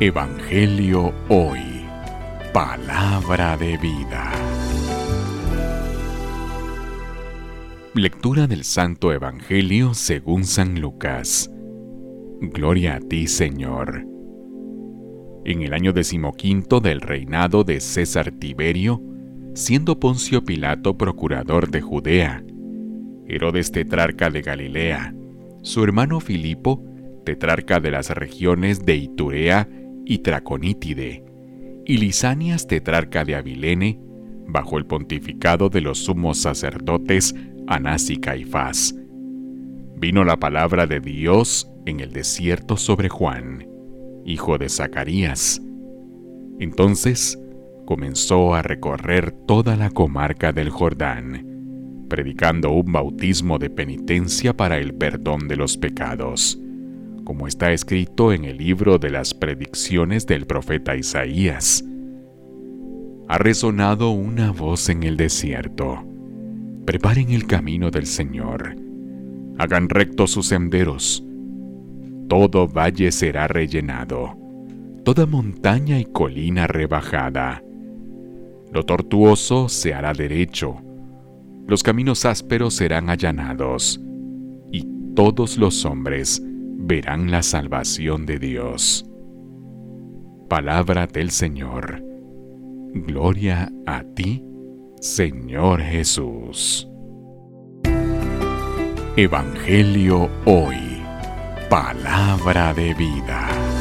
Evangelio Hoy. Palabra de vida. Lectura del Santo Evangelio según San Lucas. Gloria a ti, Señor. En el año decimoquinto del reinado de César Tiberio, siendo Poncio Pilato procurador de Judea, Herodes tetrarca de Galilea, su hermano Filipo, tetrarca de las regiones de Iturea y Traconítide, y Lisanias tetrarca de Abilene, bajo el pontificado de los sumos sacerdotes Anás y Caifás. Vino la palabra de Dios en el desierto sobre Juan, hijo de Zacarías. Entonces comenzó a recorrer toda la comarca del Jordán, predicando un bautismo de penitencia para el perdón de los pecados como está escrito en el libro de las predicciones del profeta Isaías. Ha resonado una voz en el desierto. Preparen el camino del Señor. Hagan rectos sus senderos. Todo valle será rellenado, toda montaña y colina rebajada. Lo tortuoso se hará derecho, los caminos ásperos serán allanados, y todos los hombres verán la salvación de Dios. Palabra del Señor. Gloria a ti, Señor Jesús. Evangelio hoy. Palabra de vida.